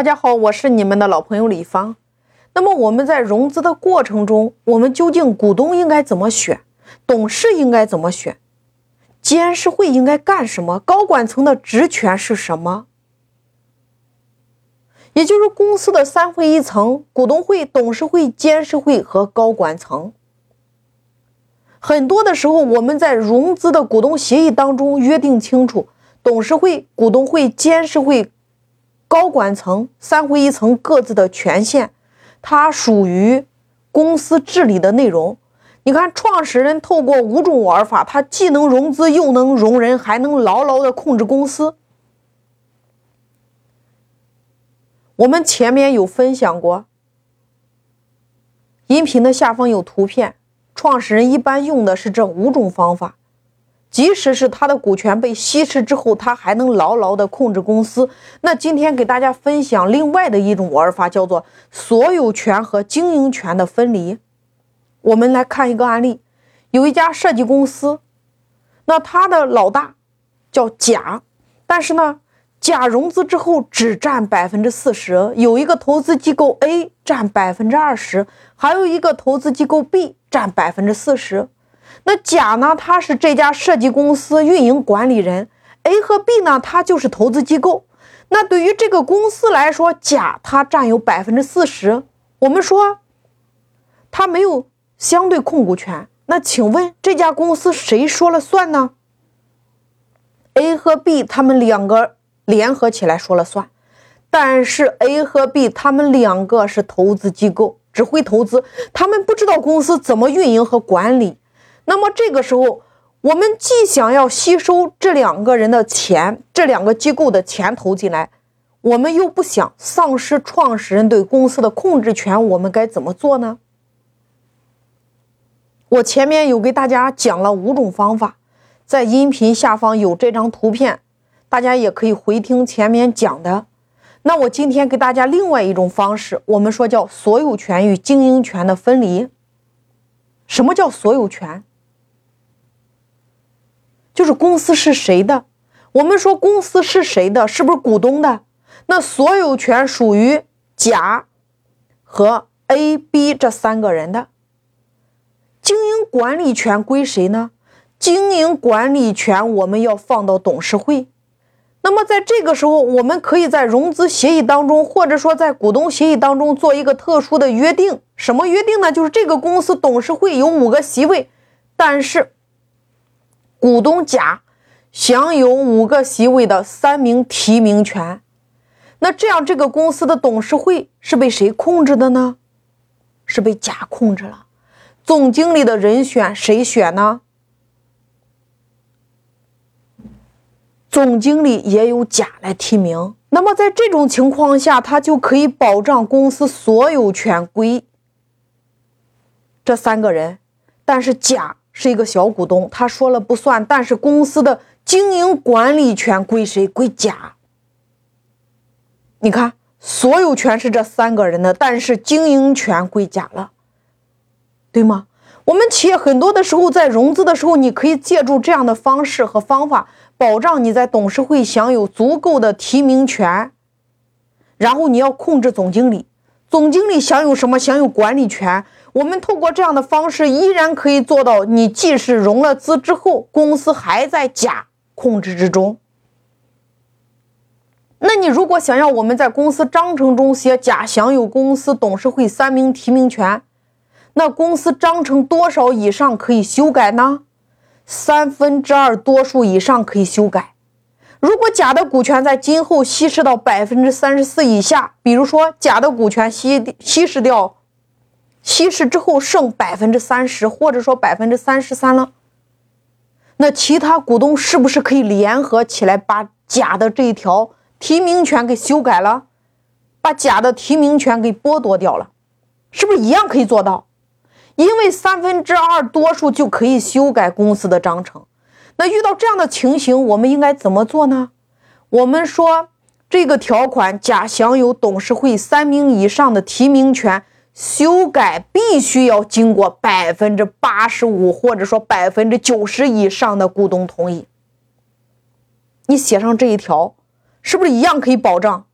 大家好，我是你们的老朋友李芳。那么我们在融资的过程中，我们究竟股东应该怎么选？董事应该怎么选？监事会应该干什么？高管层的职权是什么？也就是公司的三会一层：股东会、董事会、监事会和高管层。很多的时候，我们在融资的股东协议当中约定清楚，董事会、股东会、监事会、高管层三会一层各自的权限，它属于公司治理的内容。你看，创始人透过五种玩法，他既能融资，又能容人，还能牢牢的控制公司。我们前面有分享过，音频的下方有图片。创始人一般用的是这五种方法，即使是他的股权被稀释之后，他还能牢牢的控制公司。那今天给大家分享另外的一种玩法，叫做所有权和经营权的分离。我们来看一个案例，有一家设计公司，那他的老大叫甲，但是呢。甲融资之后只占百分之四十，有一个投资机构 A 占百分之二十，还有一个投资机构 B 占百分之四十。那甲呢，他是这家设计公司运营管理人，A 和 B 呢，他就是投资机构。那对于这个公司来说，甲他占有百分之四十，我们说他没有相对控股权。那请问这家公司谁说了算呢？A 和 B 他们两个。联合起来说了算，但是 A 和 B 他们两个是投资机构，只会投资，他们不知道公司怎么运营和管理。那么这个时候，我们既想要吸收这两个人的钱，这两个机构的钱投进来，我们又不想丧失创始人对公司的控制权，我们该怎么做呢？我前面有给大家讲了五种方法，在音频下方有这张图片。大家也可以回听前面讲的。那我今天给大家另外一种方式，我们说叫所有权与经营权的分离。什么叫所有权？就是公司是谁的？我们说公司是谁的？是不是股东的？那所有权属于甲和 A、B 这三个人的。经营管理权归谁呢？经营管理权我们要放到董事会。那么在这个时候，我们可以在融资协议当中，或者说在股东协议当中做一个特殊的约定。什么约定呢？就是这个公司董事会有五个席位，但是股东甲享有五个席位的三名提名权。那这样，这个公司的董事会是被谁控制的呢？是被甲控制了。总经理的人选谁选呢？总经理也有甲来提名，那么在这种情况下，他就可以保障公司所有权归这三个人。但是甲是一个小股东，他说了不算。但是公司的经营管理权归谁？归甲。你看，所有权是这三个人的，但是经营权归甲了，对吗？我们企业很多的时候在融资的时候，你可以借助这样的方式和方法。保障你在董事会享有足够的提名权，然后你要控制总经理，总经理享有什么？享有管理权。我们透过这样的方式，依然可以做到，你即使融了资之后，公司还在甲控制之中。那你如果想要我们在公司章程中写甲享有公司董事会三名提名权，那公司章程多少以上可以修改呢？三分之二多数以上可以修改。如果甲的股权在今后稀释到百分之三十四以下，比如说甲的股权稀稀释掉，稀释之后剩百分之三十，或者说百分之三十三了，那其他股东是不是可以联合起来把甲的这一条提名权给修改了，把甲的提名权给剥夺掉了？是不是一样可以做到？因为三分之二多数就可以修改公司的章程，那遇到这样的情形，我们应该怎么做呢？我们说这个条款，甲享有董事会三名以上的提名权，修改必须要经过百分之八十五或者说百分之九十以上的股东同意。你写上这一条，是不是一样可以保障？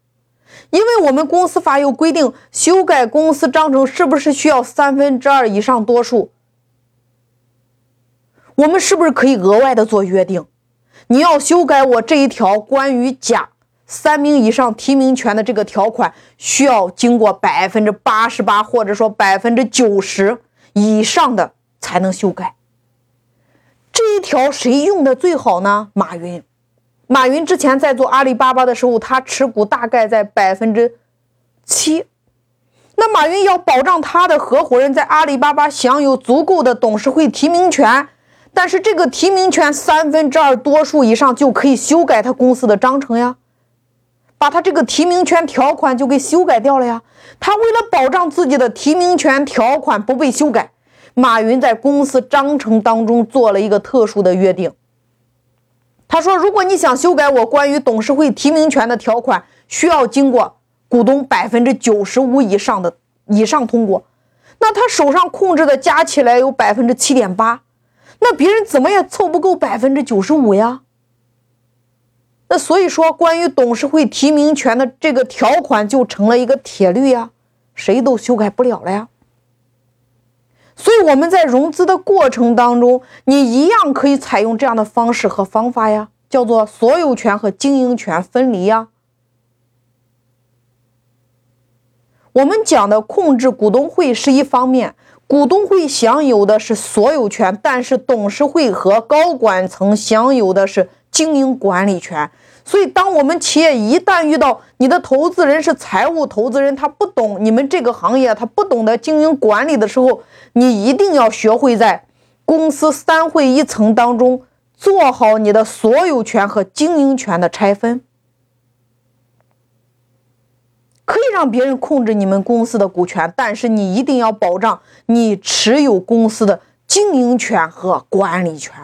因为我们公司法有规定，修改公司章程是不是需要三分之二以上多数？我们是不是可以额外的做约定？你要修改我这一条关于甲三名以上提名权的这个条款，需要经过百分之八十八或者说百分之九十以上的才能修改。这一条谁用的最好呢？马云。马云之前在做阿里巴巴的时候，他持股大概在百分之七。那马云要保障他的合伙人在阿里巴巴享有足够的董事会提名权，但是这个提名权三分之二多数以上就可以修改他公司的章程呀，把他这个提名权条款就给修改掉了呀。他为了保障自己的提名权条款不被修改，马云在公司章程当中做了一个特殊的约定。他说：“如果你想修改我关于董事会提名权的条款，需要经过股东百分之九十五以上的以上通过。那他手上控制的加起来有百分之七点八，那别人怎么也凑不够百分之九十五呀？那所以说，关于董事会提名权的这个条款就成了一个铁律呀，谁都修改不了了呀。”所以我们在融资的过程当中，你一样可以采用这样的方式和方法呀，叫做所有权和经营权分离呀。我们讲的控制股东会是一方面，股东会享有的是所有权，但是董事会和高管层享有的是经营管理权。所以，当我们企业一旦遇到你的投资人是财务投资人，他不懂你们这个行业，他不懂得经营管理的时候，你一定要学会在公司三会一层当中做好你的所有权和经营权的拆分，可以让别人控制你们公司的股权，但是你一定要保障你持有公司的经营权和管理权。